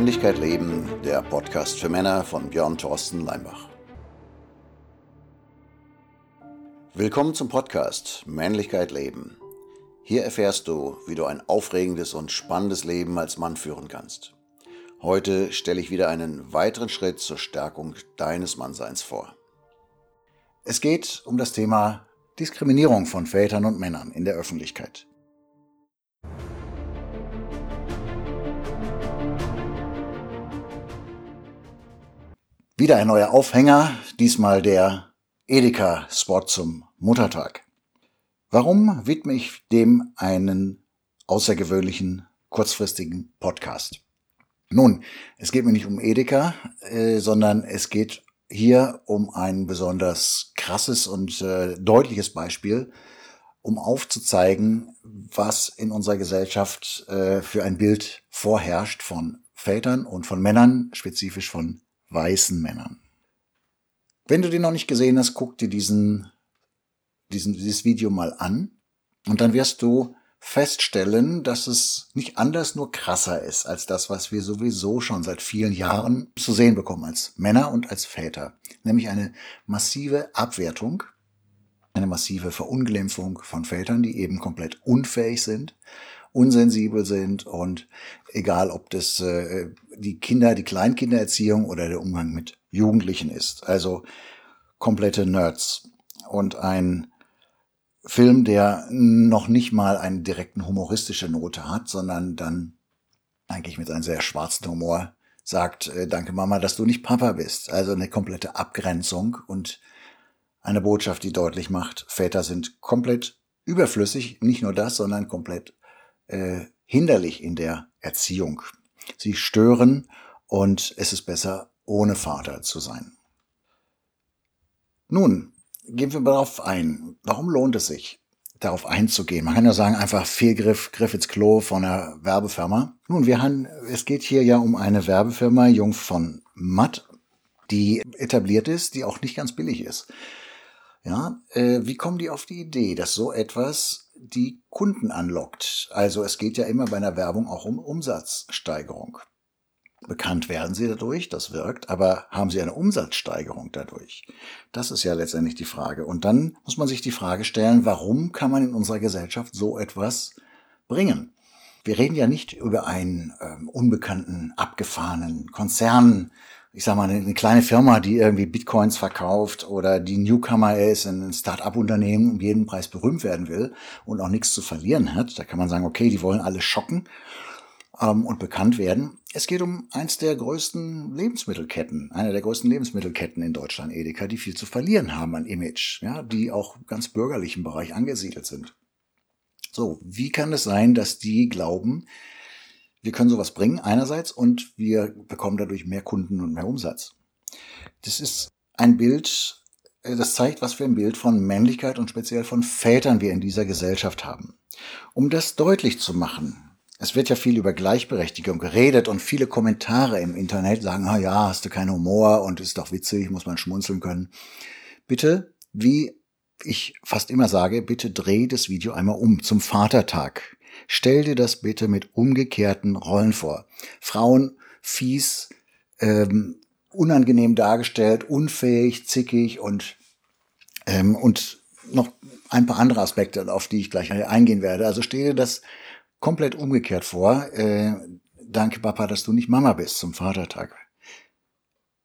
Männlichkeit leben, der Podcast für Männer von Björn Thorsten Leimbach. Willkommen zum Podcast Männlichkeit leben. Hier erfährst du, wie du ein aufregendes und spannendes Leben als Mann führen kannst. Heute stelle ich wieder einen weiteren Schritt zur Stärkung deines Mannseins vor. Es geht um das Thema Diskriminierung von Vätern und Männern in der Öffentlichkeit. Wieder ein neuer Aufhänger, diesmal der Edeka-Spot zum Muttertag. Warum widme ich dem einen außergewöhnlichen, kurzfristigen Podcast? Nun, es geht mir nicht um Edeka, äh, sondern es geht hier um ein besonders krasses und äh, deutliches Beispiel, um aufzuzeigen, was in unserer Gesellschaft äh, für ein Bild vorherrscht von Vätern und von Männern, spezifisch von weißen Männern. Wenn du den noch nicht gesehen hast, guck dir diesen, diesen, dieses Video mal an und dann wirst du feststellen, dass es nicht anders nur krasser ist als das, was wir sowieso schon seit vielen Jahren zu sehen bekommen als Männer und als Väter. Nämlich eine massive Abwertung, eine massive Verunglimpfung von Vätern, die eben komplett unfähig sind unsensibel sind und egal, ob das äh, die Kinder, die Kleinkindererziehung oder der Umgang mit Jugendlichen ist. Also komplette Nerds. Und ein Film, der noch nicht mal eine direkten humoristische Note hat, sondern dann eigentlich mit einem sehr schwarzen Humor sagt, äh, danke Mama, dass du nicht Papa bist. Also eine komplette Abgrenzung und eine Botschaft, die deutlich macht, Väter sind komplett überflüssig, nicht nur das, sondern komplett äh, hinderlich in der Erziehung. Sie stören und es ist besser, ohne Vater zu sein. Nun, gehen wir darauf ein. Warum lohnt es sich, darauf einzugehen? Man kann ja sagen, einfach Fehlgriff, Griff ins Klo von einer Werbefirma. Nun, wir haben, es geht hier ja um eine Werbefirma, Jung von Matt, die etabliert ist, die auch nicht ganz billig ist. Ja, äh, wie kommen die auf die Idee, dass so etwas die Kunden anlockt. Also es geht ja immer bei einer Werbung auch um Umsatzsteigerung. Bekannt werden sie dadurch, das wirkt, aber haben sie eine Umsatzsteigerung dadurch? Das ist ja letztendlich die Frage. Und dann muss man sich die Frage stellen, warum kann man in unserer Gesellschaft so etwas bringen? Wir reden ja nicht über einen ähm, unbekannten, abgefahrenen Konzern, ich sag mal, eine kleine Firma, die irgendwie Bitcoins verkauft oder die Newcomer ist, ein Start-up-Unternehmen um jeden Preis berühmt werden will und auch nichts zu verlieren hat. Da kann man sagen, okay, die wollen alle schocken ähm, und bekannt werden. Es geht um eins der größten Lebensmittelketten, eine der größten Lebensmittelketten in Deutschland, Edeka, die viel zu verlieren haben an Image, ja, die auch ganz bürgerlich im Bereich angesiedelt sind. So, wie kann es sein, dass die glauben, wir können sowas bringen einerseits und wir bekommen dadurch mehr Kunden und mehr Umsatz. Das ist ein Bild, äh, das zeigt, was für ein Bild von Männlichkeit und speziell von Vätern wir in dieser Gesellschaft haben. Um das deutlich zu machen, es wird ja viel über Gleichberechtigung geredet und viele Kommentare im Internet sagen, ah ja, hast du keinen Humor und ist doch witzig, muss man schmunzeln können. Bitte, wie ich fast immer sage, bitte dreh das Video einmal um zum Vatertag. Stell dir das bitte mit umgekehrten Rollen vor. Frauen fies, ähm, unangenehm dargestellt, unfähig, zickig und, ähm, und noch ein paar andere Aspekte, auf die ich gleich eingehen werde. Also stell dir das komplett umgekehrt vor. Äh, danke, Papa, dass du nicht Mama bist zum Vatertag.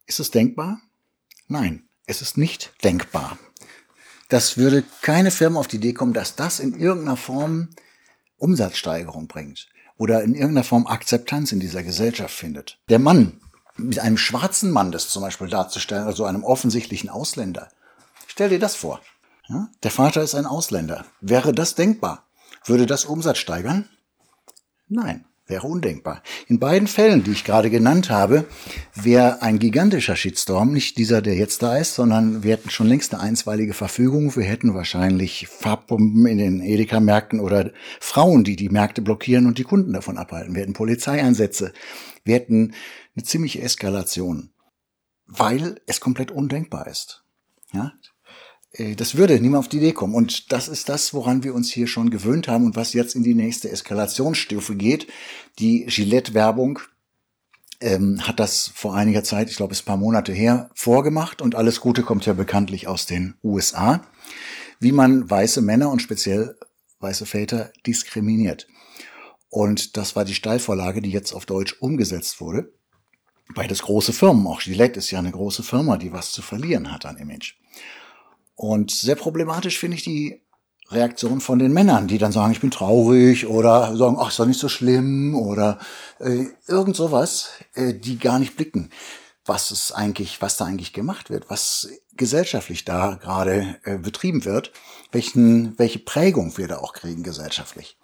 Ist es denkbar? Nein, es ist nicht denkbar. Das würde keine Firma auf die Idee kommen, dass das in irgendeiner Form Umsatzsteigerung bringt oder in irgendeiner Form Akzeptanz in dieser Gesellschaft findet. Der Mann, mit einem schwarzen Mann das zum Beispiel darzustellen, also einem offensichtlichen Ausländer. Stell dir das vor. Ja? Der Vater ist ein Ausländer. Wäre das denkbar? Würde das Umsatz steigern? Nein. Wäre undenkbar. In beiden Fällen, die ich gerade genannt habe, wäre ein gigantischer Shitstorm, nicht dieser, der jetzt da ist, sondern wir hätten schon längst eine einstweilige Verfügung. Wir hätten wahrscheinlich Farbbomben in den Edeka-Märkten oder Frauen, die die Märkte blockieren und die Kunden davon abhalten. Wir hätten Polizeieinsätze. Wir hätten eine ziemliche Eskalation, weil es komplett undenkbar ist. Ja, das würde niemand auf die Idee kommen. Und das ist das, woran wir uns hier schon gewöhnt haben und was jetzt in die nächste Eskalationsstufe geht. Die Gillette-Werbung ähm, hat das vor einiger Zeit, ich glaube es ein paar Monate her, vorgemacht und alles Gute kommt ja bekanntlich aus den USA, wie man weiße Männer und speziell weiße Väter diskriminiert. Und das war die Steilvorlage, die jetzt auf Deutsch umgesetzt wurde. Beides große Firmen. Auch Gillette ist ja eine große Firma, die was zu verlieren hat an Image. Und sehr problematisch finde ich die Reaktion von den Männern, die dann sagen, ich bin traurig oder sagen, ach, ist doch nicht so schlimm oder äh, irgend sowas, äh, die gar nicht blicken, was es eigentlich, was da eigentlich gemacht wird, was gesellschaftlich da gerade äh, betrieben wird, welchen, welche Prägung wir da auch kriegen gesellschaftlich.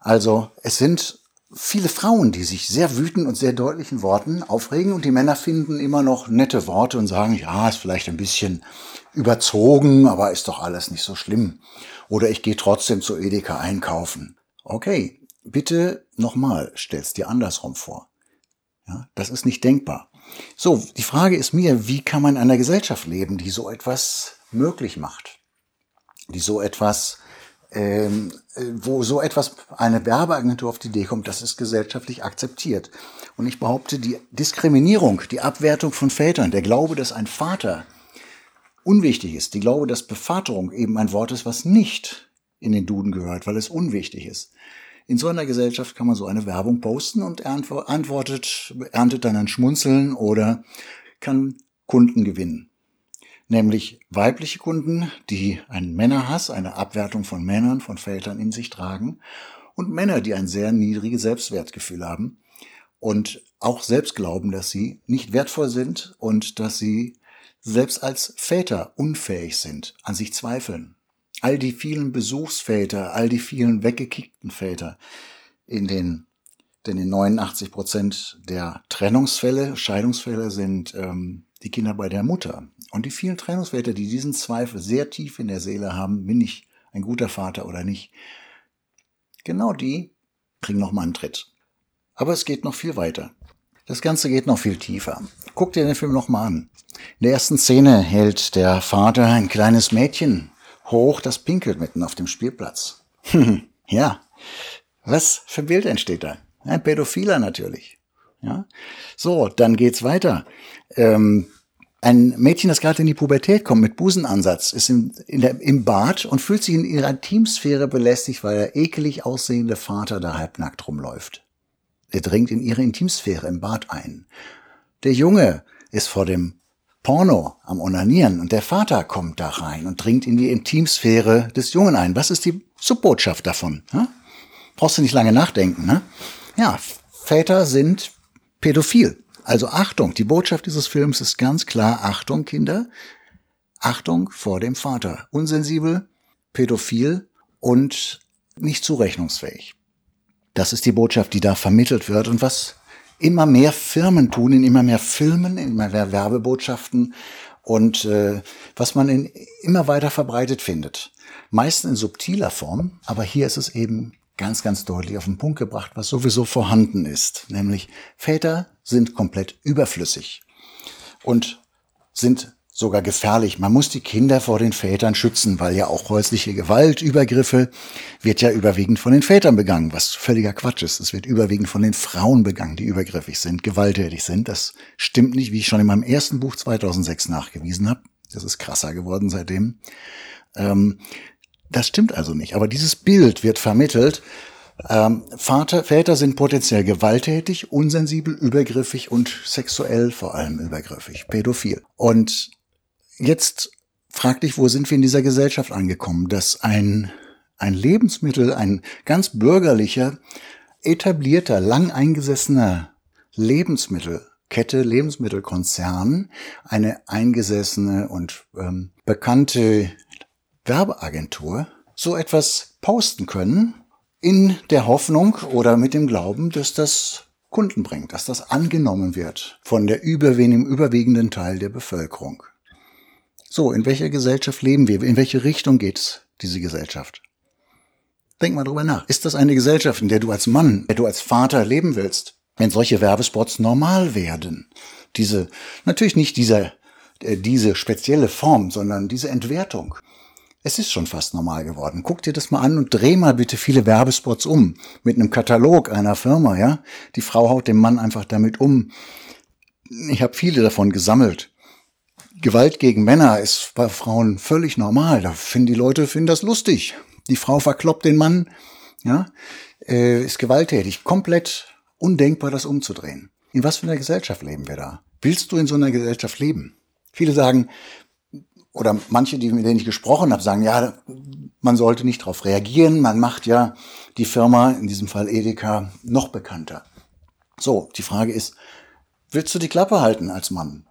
Also es sind viele Frauen, die sich sehr wütend und sehr deutlichen Worten aufregen und die Männer finden immer noch nette Worte und sagen, ja, ist vielleicht ein bisschen überzogen, aber ist doch alles nicht so schlimm. Oder ich gehe trotzdem zu Edeka einkaufen. Okay, bitte nochmal, stell's dir andersrum vor. Ja, das ist nicht denkbar. So, die Frage ist mir, wie kann man in einer Gesellschaft leben, die so etwas möglich macht? Die so etwas ähm, wo so etwas, eine Werbeagentur auf die Idee kommt, das ist gesellschaftlich akzeptiert. Und ich behaupte, die Diskriminierung, die Abwertung von Vätern, der Glaube, dass ein Vater unwichtig ist, die Glaube, dass Bevaterung eben ein Wort ist, was nicht in den Duden gehört, weil es unwichtig ist. In so einer Gesellschaft kann man so eine Werbung posten und antwortet, erntet dann ein Schmunzeln oder kann Kunden gewinnen nämlich weibliche Kunden, die einen Männerhass, eine Abwertung von Männern, von Vätern in sich tragen und Männer, die ein sehr niedriges Selbstwertgefühl haben und auch selbst glauben, dass sie nicht wertvoll sind und dass sie selbst als Väter unfähig sind, an sich zweifeln. All die vielen Besuchsväter, all die vielen weggekickten Väter in den denn in 89 Prozent der Trennungsfälle, Scheidungsfälle sind ähm, die Kinder bei der Mutter. Und die vielen Trennungsväter, die diesen Zweifel sehr tief in der Seele haben, bin ich ein guter Vater oder nicht, genau die kriegen noch mal einen Tritt. Aber es geht noch viel weiter. Das Ganze geht noch viel tiefer. Guck dir den Film noch mal an. In der ersten Szene hält der Vater ein kleines Mädchen hoch, das pinkelt mitten auf dem Spielplatz. ja, was für ein Bild entsteht da? Ein Pädophiler natürlich. Ja, so, dann geht's weiter. Ähm, ein Mädchen, das gerade in die Pubertät kommt mit Busenansatz, ist in der, im Bad und fühlt sich in ihrer Teamsphäre belästigt, weil der ekelig aussehende Vater da halbnackt rumläuft. Er dringt in ihre Intimsphäre im Bad ein. Der Junge ist vor dem Porno am Onanieren und der Vater kommt da rein und dringt in die Intimsphäre des Jungen ein. Was ist die Subbotschaft davon? Hm? Brauchst du nicht lange nachdenken. Ne? Ja, Väter sind pädophil. Also Achtung, die Botschaft dieses Films ist ganz klar, Achtung Kinder, Achtung vor dem Vater. Unsensibel, pädophil und nicht zurechnungsfähig. Das ist die Botschaft, die da vermittelt wird und was immer mehr Firmen tun, in immer mehr Filmen, in immer mehr Werbebotschaften und äh, was man in immer weiter verbreitet findet. Meist in subtiler Form, aber hier ist es eben ganz, ganz deutlich auf den Punkt gebracht, was sowieso vorhanden ist. Nämlich Väter sind komplett überflüssig und sind sogar gefährlich. Man muss die Kinder vor den Vätern schützen, weil ja auch häusliche Gewalt, Übergriffe wird ja überwiegend von den Vätern begangen, was völliger Quatsch ist. Es wird überwiegend von den Frauen begangen, die übergriffig sind, gewalttätig sind. Das stimmt nicht, wie ich schon in meinem ersten Buch 2006 nachgewiesen habe. Das ist krasser geworden seitdem. Ähm, das stimmt also nicht. Aber dieses Bild wird vermittelt. Ähm, Vater, Väter sind potenziell gewalttätig, unsensibel, übergriffig und sexuell vor allem übergriffig, pädophil. Und jetzt frag dich, wo sind wir in dieser Gesellschaft angekommen, dass ein, ein Lebensmittel, ein ganz bürgerlicher, etablierter, lang eingesessener Lebensmittelkette, Lebensmittelkonzern, eine eingesessene und ähm, bekannte Werbeagentur so etwas posten können, in der Hoffnung oder mit dem Glauben, dass das Kunden bringt, dass das angenommen wird von der überwiegenden, Teil der Bevölkerung. So, in welcher Gesellschaft leben wir? In welche Richtung geht diese Gesellschaft? Denk mal drüber nach. Ist das eine Gesellschaft, in der du als Mann, der du als Vater leben willst? Wenn solche Werbespots normal werden. Diese, natürlich nicht dieser, äh, diese spezielle Form, sondern diese Entwertung Es ist schon fast normal geworden. Guck dir das mal an und dreh mal bitte viele Werbespots um. Mit einem Katalog einer Firma, ja. Die Frau haut den Mann einfach damit um. Ich habe viele davon gesammelt. Gewalt gegen Männer ist bei Frauen völlig normal. Da finden die Leute finden das lustig. Die Frau verkloppt den Mann, ja, äh, ist gewalttätig. Komplett undenkbar, das umzudrehen. In was für einer Gesellschaft leben wir da? Willst du in so einer Gesellschaft leben? Viele sagen, oder manche, die, mit denen ich gesprochen habe, sagen, ja, man sollte nicht darauf reagieren, man macht ja die Firma, in diesem Fall Edeka, noch bekannter. So, die Frage ist, willst du die Klappe halten als Mann?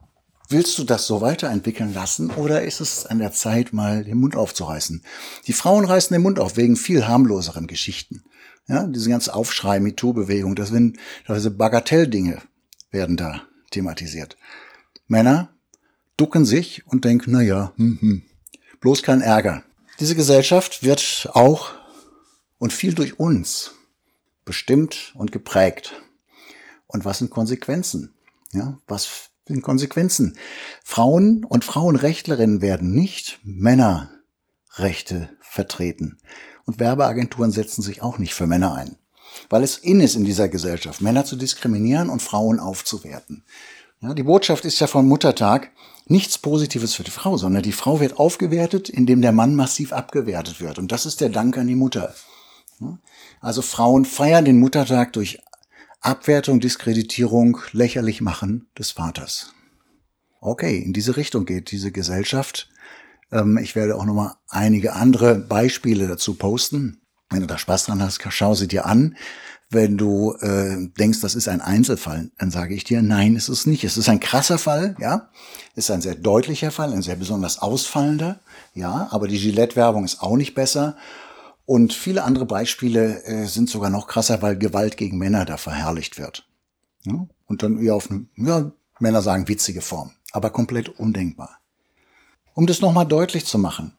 Willst du das so weiterentwickeln lassen oder ist es an der Zeit, mal den Mund aufzureißen? Die Frauen reißen den Mund auf wegen viel harmloseren Geschichten. Ja, diese ganze Aufschrei, MeToo-Bewegung, das sind diese Bagatelldinge werden da thematisiert. Männer ducken sich und denken, na ja, hm, hm, bloß kein Ärger. Diese Gesellschaft wird auch und viel durch uns bestimmt und geprägt. Und was sind Konsequenzen? Ja, was sind Konsequenzen? Frauen und Frauenrechtlerinnen werden nicht Männerrechte vertreten. Und Werbeagenturen setzen sich auch nicht für Männer ein. Weil es in ist in dieser Gesellschaft, Männer zu diskriminieren und Frauen aufzuwerten. Ja, die Botschaft ist ja von Muttertag nichts Positives für die Frau, sondern die Frau wird aufgewertet, indem der Mann massiv abgewertet wird. Und das ist der Dank an die Mutter. Also Frauen feiern den Muttertag durch Abwertung, Diskreditierung, lächerlich machen des Vaters. Okay, in diese Richtung geht diese Gesellschaft. Ähm, ich werde auch nochmal einige andere Beispiele dazu posten. Wenn du da Spaß dran hast, schau sie dir an. Wenn du äh, denkst, das ist ein Einzelfall, dann sage ich dir, nein, ist es nicht. Es ist ein krasser Fall, ja. Es ist ein sehr deutlicher Fall, ein sehr besonders ausfallender, ja. Aber die Gillette-Werbung ist auch nicht besser. Und viele andere Beispiele äh, sind sogar noch krasser, weil Gewalt gegen Männer da verherrlicht wird. Ja? Und dann eher auf ja, Männer sagen witzige Form, aber komplett undenkbar. Um das nochmal deutlich zu machen,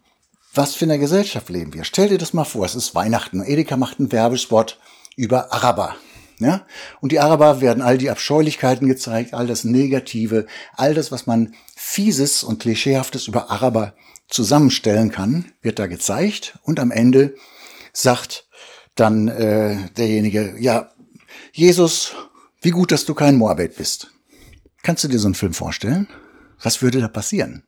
was für eine Gesellschaft leben wir? Stell dir das mal vor, es ist Weihnachten. Edeka macht einen Werbespot über Araber. Ja? Und die Araber werden all die Abscheulichkeiten gezeigt, all das Negative, all das, was man Fieses und Klischeehaftes über Araber zusammenstellen kann, wird da gezeigt. Und am Ende sagt dann äh, derjenige, ja, Jesus, wie gut, dass du kein Moabit bist. Kannst du dir so einen Film vorstellen? Was würde da passieren?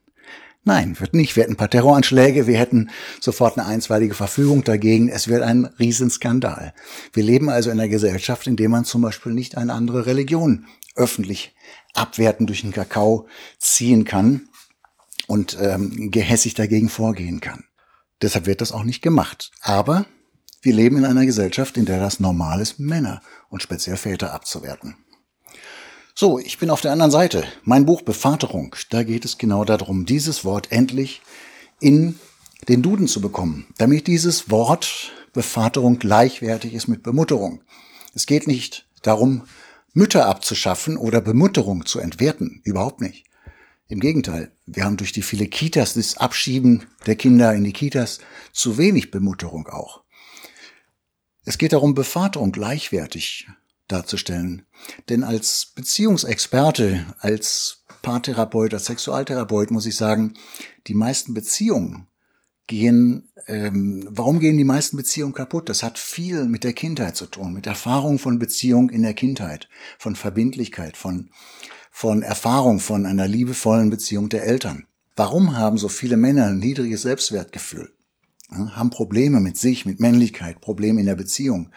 Nein, wird nicht. Wir hätten ein paar Terroranschläge, wir hätten sofort eine einstweilige Verfügung dagegen. Es wird ein Riesenskandal. Wir leben also in einer Gesellschaft, in der man zum Beispiel nicht eine andere Religion öffentlich abwerten durch den Kakao ziehen kann und ähm, gehässig dagegen vorgehen kann. Deshalb wird das auch nicht gemacht. Aber wir leben in einer Gesellschaft, in der das normal ist, Männer und speziell Väter abzuwerten. So, ich bin auf der anderen Seite. Mein Buch Bevaterung, da geht es genau darum, dieses Wort endlich in den Duden zu bekommen, damit dieses Wort Bevaterung gleichwertig ist mit Bemutterung. Es geht nicht darum, Mütter abzuschaffen oder Bemutterung zu entwerten, überhaupt nicht. Im Gegenteil, wir haben durch die viele Kitas, das Abschieben der Kinder in die Kitas, zu wenig Bemutterung auch. Es geht darum, Bevaterung gleichwertig darzustellen. Denn als Beziehungsexperte, als Paartherapeut, als Sexualtherapeut muss ich sagen, die meisten Beziehungen gehen, ähm, warum gehen die meisten Beziehungen kaputt? Das hat viel mit der Kindheit zu tun, mit Erfahrung von Beziehung in der Kindheit, von Verbindlichkeit, von, von Erfahrung von einer liebevollen Beziehung der Eltern. Warum haben so viele Männer ein niedriges Selbstwertgefühl? Haben Probleme mit sich, mit Männlichkeit, Probleme in der Beziehung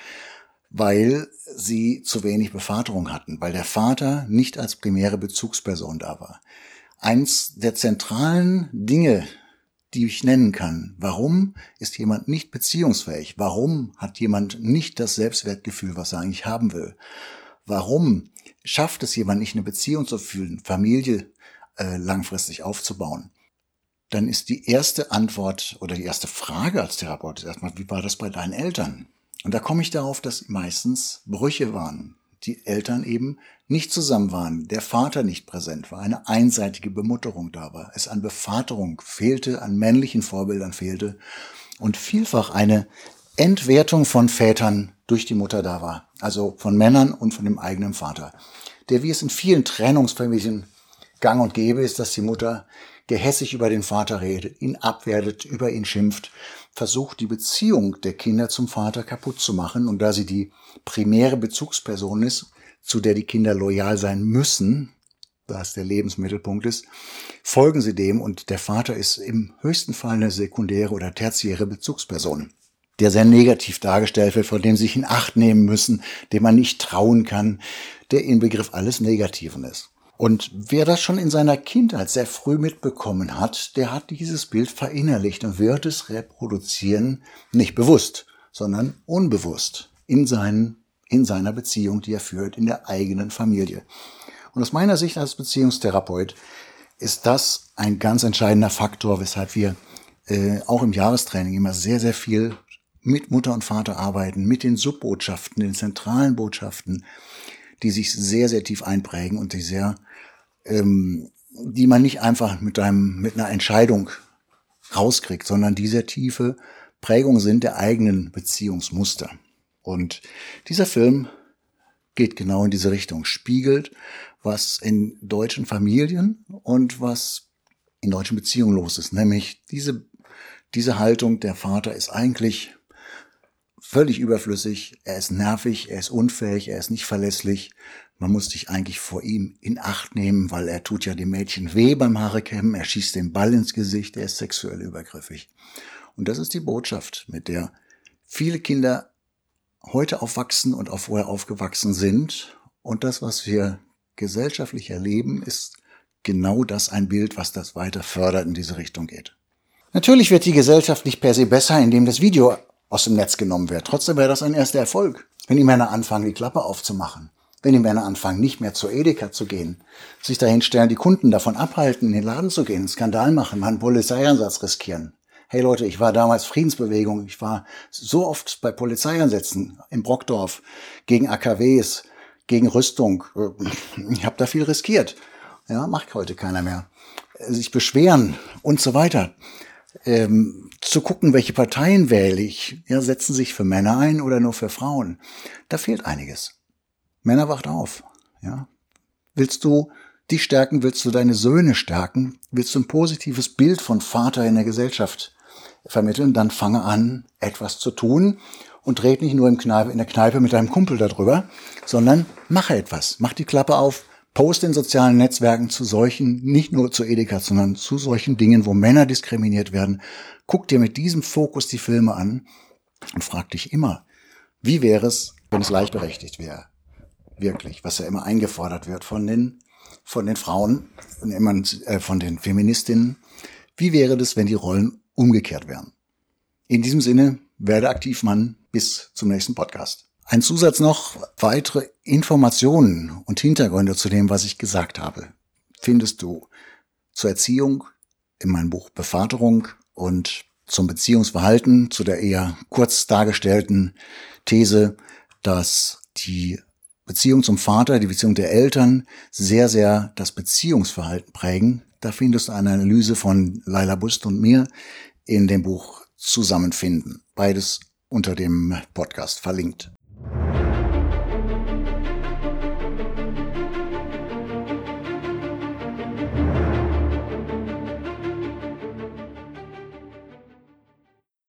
weil sie zu wenig Bevaterung hatten, weil der Vater nicht als primäre Bezugsperson da war. Eins der zentralen Dinge, die ich nennen kann. Warum ist jemand nicht beziehungsfähig? Warum hat jemand nicht das Selbstwertgefühl, was er eigentlich haben will? Warum schafft es jemand nicht, eine Beziehung zu fühlen, Familie äh, langfristig aufzubauen? Dann ist die erste Antwort oder die erste Frage als Therapeut erstmal, wie war das bei deinen Eltern? Und da komme ich darauf, dass meistens Brüche waren. Die Eltern eben nicht zusammen waren, der Vater nicht präsent war, eine einseitige Bemutterung da war, es an Bevaterung fehlte, an männlichen Vorbildern fehlte und vielfach eine Entwertung von Vätern durch die Mutter da war, also von Männern und von dem eigenen Vater. Der, wie es in vielen Trennungsfamilien gang und gäbe ist, dass die Mutter gehässig über den Vater redet, ihn abwertet, über ihn schimpft, versucht die Beziehung der Kinder zum Vater kaputt zu machen. Und da sie die primäre Bezugsperson ist, zu der die Kinder loyal sein müssen, da es der Lebensmittelpunkt ist, folgen sie dem und der Vater ist im höchsten Fall eine sekundäre oder tertiäre Bezugsperson, der sehr negativ dargestellt wird, von dem sie sich in Acht nehmen müssen, dem man nicht trauen kann, der Inbegriff alles Negativen ist. Und wer das schon in seiner Kindheit sehr früh mitbekommen hat, der hat dieses Bild verinnerlicht und wird es reproduzieren, nicht bewusst, sondern unbewusst in, seinen, in seiner Beziehung, die er führt, in der eigenen Familie. Und aus meiner Sicht als Beziehungstherapeut ist das ein ganz entscheidender Faktor, weshalb wir äh, auch im Jahrestraining immer sehr, sehr viel mit Mutter und Vater arbeiten, mit den Subbotschaften, den zentralen Botschaften, die sich sehr, sehr tief einprägen und die sehr, ähm, die man nicht einfach mit einem, mit einer Entscheidung rauskriegt, sondern die sehr tiefe Prägung sind der eigenen Beziehungsmuster. Und dieser Film geht genau in diese Richtung, spiegelt, was in deutschen Familien und was in deutschen Beziehungen los ist. Nämlich diese, diese Haltung, der Vater ist eigentlich völlig überflüssig, er ist nervig, er ist unfähig, er ist nicht verlässlich. Man muss sich eigentlich vor ihm in Acht nehmen, weil er tut ja dem Mädchen weh beim Haarekämmen, er schießt den Ball ins Gesicht, er ist sexuell übergriffig. Und das ist die Botschaft, mit der viele Kinder heute aufwachsen und auch vorher aufgewachsen sind. Und das, was wir gesellschaftlich erleben, ist genau das ein Bild, was das weiter fördert in diese Richtung geht. Natürlich wird die Gesellschaft nicht per se besser, indem das Video aus dem Netz genommen wird. Trotzdem wäre das ein erster Erfolg, wenn die Männer anfangen, die Klappe aufzumachen. Wenn die Männer anfangen, nicht mehr zur Edeka zu gehen, sich dahin stellen, die Kunden davon abhalten, in den Laden zu gehen, Skandal machen, mal einen Polizeieinsatz riskieren. Hey Leute, ich war damals Friedensbewegung, ich war so oft bei Polizeieinsätzen in Brockdorf gegen AKWs, gegen Rüstung. Ich habe da viel riskiert. Ja, macht heute keiner mehr. Sich beschweren und so weiter ähm, zu gucken, welche Parteien wähle ich. Ja, setzen sich für Männer ein oder nur für Frauen. Da fehlt einiges. Männer wacht auf. Ja, willst du die stärken? Willst du deine Söhne stärken? Willst du ein positives Bild von Vater in der Gesellschaft vermitteln? Dann fange an, etwas zu tun und red nicht nur in der Kneipe mit deinem Kumpel darüber, sondern mache etwas. Mach die Klappe auf, Post in sozialen Netzwerken zu solchen, nicht nur zu Edeka, sondern zu solchen Dingen, wo Männer diskriminiert werden. Guck dir mit diesem Fokus die Filme an und frag dich immer, wie wäre es, wenn es gleichberechtigt wäre? Wirklich, was ja immer eingefordert wird von den, von den Frauen, äh, von den Feministinnen. Wie wäre das, wenn die Rollen umgekehrt wären? In diesem Sinne, werde aktiv Mann. Bis zum nächsten Podcast. Ein Zusatz noch, weitere Informationen und Hintergründe zu dem, was ich gesagt habe, findest du zur Erziehung in meinem Buch Bevaterung und zum Beziehungsverhalten, zu der eher kurz dargestellten These, dass die Beziehung zum Vater, die Beziehung der Eltern sehr, sehr das Beziehungsverhalten prägen. Da findest du eine Analyse von Laila Bust und mir in dem Buch Zusammenfinden. Beides unter dem Podcast verlinkt.